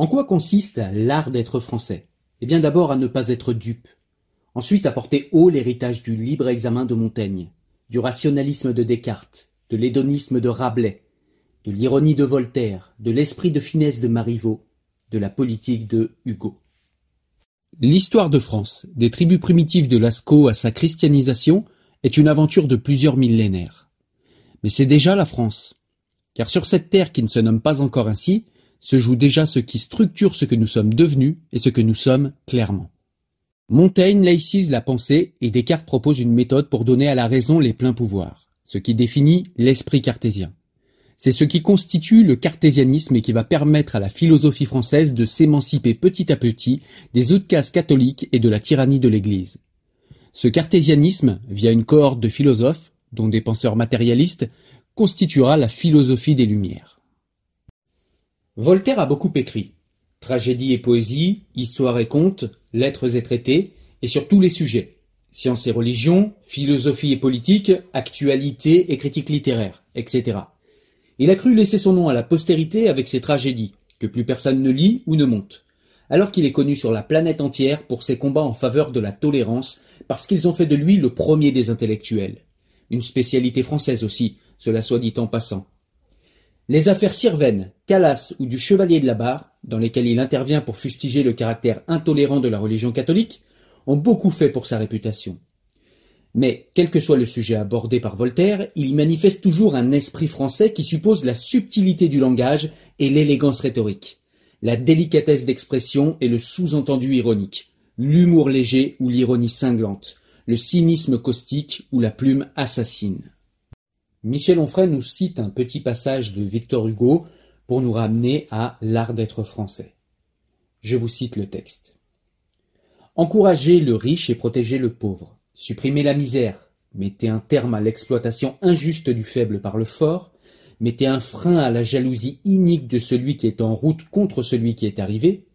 En quoi consiste l'art d'être français? Eh bien d'abord à ne pas être dupe. Ensuite à porter haut l'héritage du libre examen de Montaigne, du rationalisme de Descartes, de l'hédonisme de Rabelais, de l'ironie de Voltaire, de l'esprit de finesse de Marivaux, de la politique de Hugo. L'histoire de France, des tribus primitives de Lascaux à sa christianisation, est une aventure de plusieurs millénaires. Mais c'est déjà la France. Car sur cette terre qui ne se nomme pas encore ainsi, se joue déjà ce qui structure ce que nous sommes devenus et ce que nous sommes clairement. Montaigne laïcise la pensée et Descartes propose une méthode pour donner à la raison les pleins pouvoirs, ce qui définit l'esprit cartésien. C'est ce qui constitue le cartésianisme et qui va permettre à la philosophie française de s'émanciper petit à petit des outcases catholiques et de la tyrannie de l'Église. Ce cartésianisme, via une cohorte de philosophes, dont des penseurs matérialistes, constituera la philosophie des Lumières. Voltaire a beaucoup écrit. Tragédie et poésie, histoire et contes, lettres et traités, et sur tous les sujets. Science et religion, philosophie et politique, actualité et critique littéraire, etc. Il a cru laisser son nom à la postérité avec ses tragédies, que plus personne ne lit ou ne monte, alors qu'il est connu sur la planète entière pour ses combats en faveur de la tolérance, parce qu'ils ont fait de lui le premier des intellectuels. Une spécialité française aussi, cela soit dit en passant. Les affaires Sirven, Calas ou du Chevalier de la Barre, dans lesquelles il intervient pour fustiger le caractère intolérant de la religion catholique, ont beaucoup fait pour sa réputation. Mais, quel que soit le sujet abordé par Voltaire, il y manifeste toujours un esprit français qui suppose la subtilité du langage et l'élégance rhétorique, la délicatesse d'expression et le sous-entendu ironique, l'humour léger ou l'ironie cinglante, le cynisme caustique ou la plume assassine. Michel Onfray nous cite un petit passage de Victor Hugo pour nous ramener à l'art d'être français. Je vous cite le texte. Encouragez le riche et protégez le pauvre. Supprimez la misère. Mettez un terme à l'exploitation injuste du faible par le fort. Mettez un frein à la jalousie inique de celui qui est en route contre celui qui est arrivé.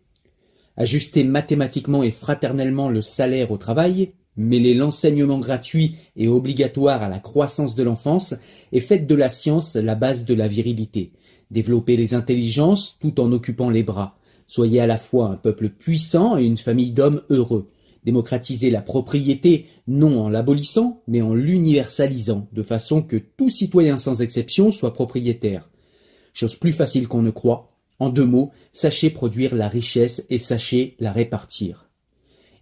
Ajustez mathématiquement et fraternellement le salaire au travail Mêlez l'enseignement gratuit et obligatoire à la croissance de l'enfance et faites de la science la base de la virilité. Développez les intelligences tout en occupant les bras. Soyez à la fois un peuple puissant et une famille d'hommes heureux. Démocratisez la propriété, non en l'abolissant, mais en l'universalisant, de façon que tout citoyen sans exception soit propriétaire. Chose plus facile qu'on ne croit. En deux mots, sachez produire la richesse et sachez la répartir.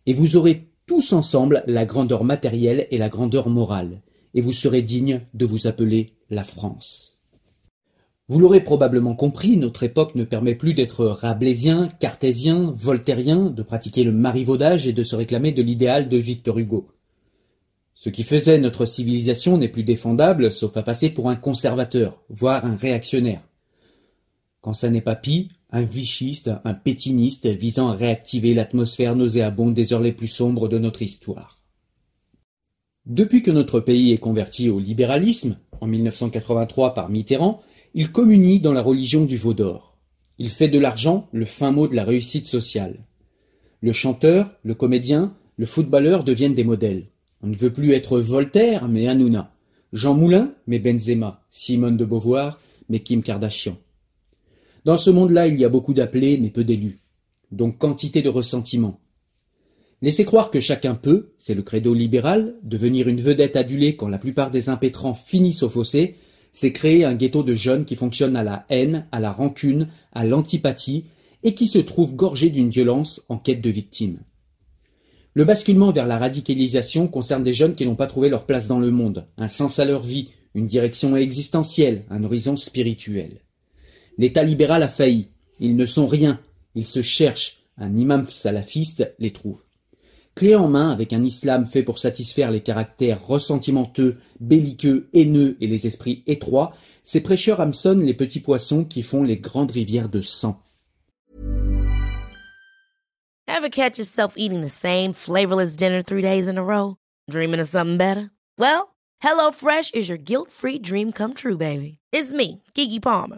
Et vous aurez tous ensemble la grandeur matérielle et la grandeur morale, et vous serez digne de vous appeler la France. Vous l'aurez probablement compris, notre époque ne permet plus d'être rabelaisien, cartésien, voltairien, de pratiquer le marivaudage et de se réclamer de l'idéal de Victor Hugo. Ce qui faisait notre civilisation n'est plus défendable, sauf à passer pour un conservateur, voire un réactionnaire. Quand ça n'est pas pis, un vichiste, un pétiniste visant à réactiver l'atmosphère nauséabonde des heures les plus sombres de notre histoire. Depuis que notre pays est converti au libéralisme, en 1983 par Mitterrand, il communie dans la religion du veau d'or. Il fait de l'argent le fin mot de la réussite sociale. Le chanteur, le comédien, le footballeur deviennent des modèles. On ne veut plus être Voltaire, mais Hanouna. Jean Moulin, mais Benzema. Simone de Beauvoir, mais Kim Kardashian. Dans ce monde-là, il y a beaucoup d'appelés, mais peu d'élus. Donc quantité de ressentiments. Laisser croire que chacun peut, c'est le credo libéral, devenir une vedette adulée quand la plupart des impétrants finissent au fossé, c'est créer un ghetto de jeunes qui fonctionne à la haine, à la rancune, à l'antipathie, et qui se trouve gorgé d'une violence en quête de victimes. Le basculement vers la radicalisation concerne des jeunes qui n'ont pas trouvé leur place dans le monde, un sens à leur vie, une direction existentielle, un horizon spirituel. L'État libéral a failli. Ils ne sont rien. Ils se cherchent. Un imam salafiste les trouve. Clé en main, avec un islam fait pour satisfaire les caractères ressentimenteux, belliqueux, haineux et les esprits étroits, ces prêcheurs hameçonnent les petits poissons qui font les grandes rivières de sang. Ever catch yourself eating the same flavorless dinner three days in a row? Dreaming of something better? Well, HelloFresh is your guilt-free dream come true, baby. It's me, Kiki Palmer.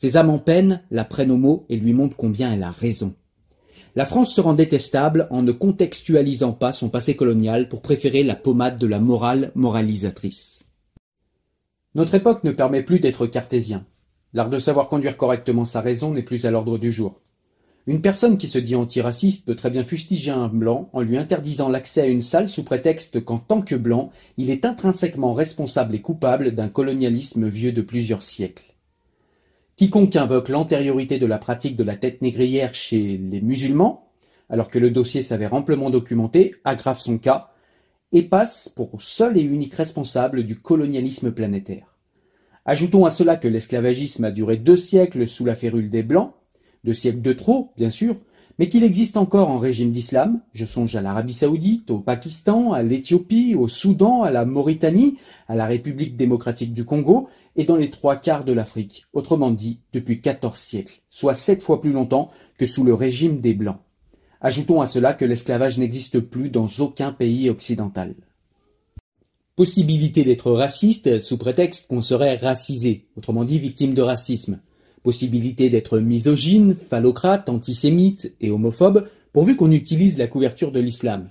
Ces âmes en peine la prennent au mot et lui montrent combien elle a raison. La France se rend détestable en ne contextualisant pas son passé colonial pour préférer la pommade de la morale moralisatrice. Notre époque ne permet plus d'être cartésien. L'art de savoir conduire correctement sa raison n'est plus à l'ordre du jour. Une personne qui se dit antiraciste peut très bien fustiger un blanc en lui interdisant l'accès à une salle sous prétexte qu'en tant que blanc, il est intrinsèquement responsable et coupable d'un colonialisme vieux de plusieurs siècles. Quiconque invoque l'antériorité de la pratique de la tête négrière chez les musulmans, alors que le dossier s'avère amplement documenté, aggrave son cas et passe pour seul et unique responsable du colonialisme planétaire. Ajoutons à cela que l'esclavagisme a duré deux siècles sous la férule des Blancs, deux siècles de trop, bien sûr, mais qu'il existe encore en régime d'islam, je songe à l'Arabie saoudite, au Pakistan, à l'Éthiopie, au Soudan, à la Mauritanie, à la République démocratique du Congo, et dans les trois quarts de l'Afrique, autrement dit depuis quatorze siècles, soit sept fois plus longtemps que sous le régime des Blancs. Ajoutons à cela que l'esclavage n'existe plus dans aucun pays occidental. Possibilité d'être raciste sous prétexte qu'on serait racisé, autrement dit victime de racisme. Possibilité d'être misogyne, phallocrate, antisémite et homophobe, pourvu qu'on utilise la couverture de l'islam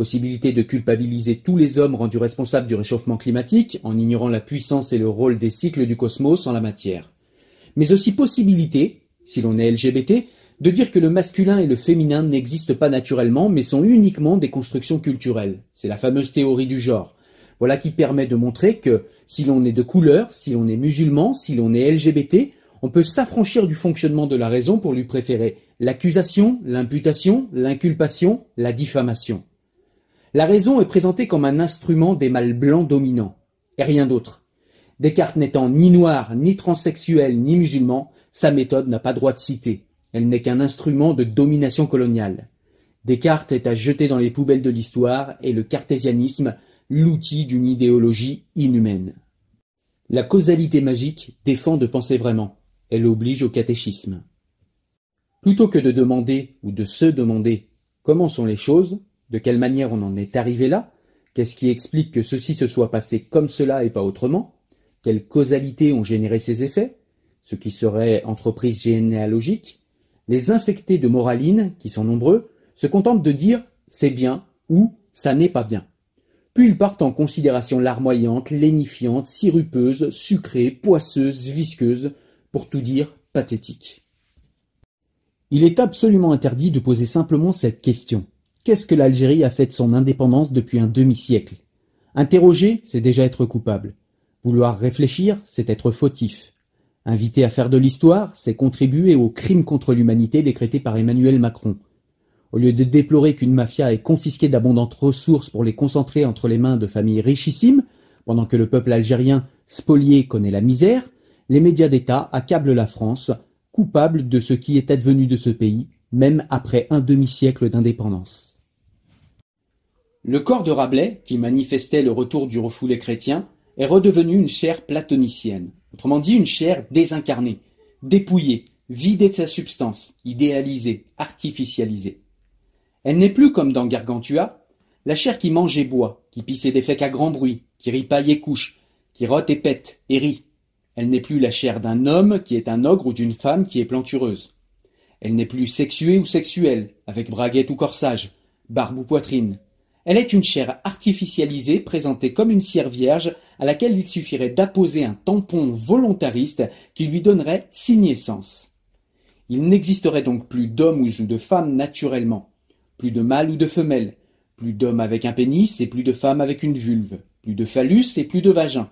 possibilité de culpabiliser tous les hommes rendus responsables du réchauffement climatique en ignorant la puissance et le rôle des cycles du cosmos en la matière. Mais aussi possibilité, si l'on est LGBT, de dire que le masculin et le féminin n'existent pas naturellement mais sont uniquement des constructions culturelles. C'est la fameuse théorie du genre. Voilà qui permet de montrer que si l'on est de couleur, si l'on est musulman, si l'on est LGBT, on peut s'affranchir du fonctionnement de la raison pour lui préférer l'accusation, l'imputation, l'inculpation, la diffamation. La raison est présentée comme un instrument des mâles blancs dominants, et rien d'autre. Descartes n'étant ni noir, ni transsexuel, ni musulman, sa méthode n'a pas droit de citer. Elle n'est qu'un instrument de domination coloniale. Descartes est à jeter dans les poubelles de l'histoire et le cartésianisme, l'outil d'une idéologie inhumaine. La causalité magique défend de penser vraiment. Elle oblige au catéchisme. Plutôt que de demander ou de se demander comment sont les choses, de quelle manière on en est arrivé là Qu'est-ce qui explique que ceci se soit passé comme cela et pas autrement quelles causalités ont généré ces effets, ce qui serait entreprise généalogique, les infectés de moraline, qui sont nombreux, se contentent de dire c'est bien ou ça n'est pas bien. Puis ils partent en considération larmoyante, lénifiante, sirupeuse, sucrée, poisseuse, visqueuse, pour tout dire pathétique. Il est absolument interdit de poser simplement cette question. Qu'est-ce que l'Algérie a fait de son indépendance depuis un demi-siècle? Interroger, c'est déjà être coupable. Vouloir réfléchir, c'est être fautif. Inviter à faire de l'histoire, c'est contribuer au crime contre l'humanité décrété par Emmanuel Macron. Au lieu de déplorer qu'une mafia ait confisqué d'abondantes ressources pour les concentrer entre les mains de familles richissimes, pendant que le peuple algérien spolié connaît la misère, les médias d'État accablent la France, coupable de ce qui est advenu de ce pays, même après un demi-siècle d'indépendance. Le corps de Rabelais, qui manifestait le retour du refoulé chrétien, est redevenu une chair platonicienne, autrement dit une chair désincarnée, dépouillée, vidée de sa substance, idéalisée, artificialisée. Elle n'est plus comme dans Gargantua, la chair qui mange et boit, qui pisse et défèque à grand bruit, qui ripaille et couche, qui rote et pète et rit. Elle n'est plus la chair d'un homme qui est un ogre ou d'une femme qui est plantureuse. Elle n'est plus sexuée ou sexuelle, avec braguette ou corsage, barbe ou poitrine. Elle est une chair artificialisée présentée comme une cire vierge à laquelle il suffirait d'apposer un tampon volontariste qui lui donnerait six naissances. Il n'existerait donc plus d'homme ou de femme naturellement plus de mâle ou de femelle, plus d'hommes avec un pénis et plus de femmes avec une vulve, plus de phallus et plus de vagin.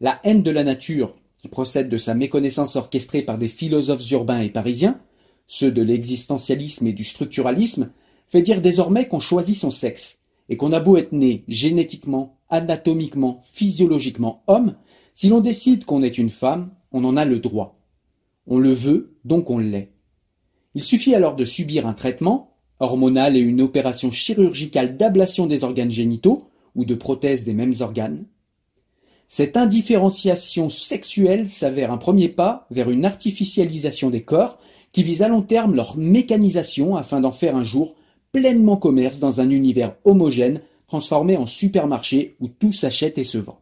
La haine de la nature, qui procède de sa méconnaissance orchestrée par des philosophes urbains et parisiens, ceux de l'existentialisme et du structuralisme, fait dire désormais qu'on choisit son sexe, et qu'on a beau être né génétiquement, anatomiquement, physiologiquement homme, si l'on décide qu'on est une femme, on en a le droit. On le veut, donc on l'est. Il suffit alors de subir un traitement, hormonale et une opération chirurgicale d'ablation des organes génitaux ou de prothèse des mêmes organes. Cette indifférenciation sexuelle s'avère un premier pas vers une artificialisation des corps qui vise à long terme leur mécanisation afin d'en faire un jour pleinement commerce dans un univers homogène transformé en supermarché où tout s'achète et se vend.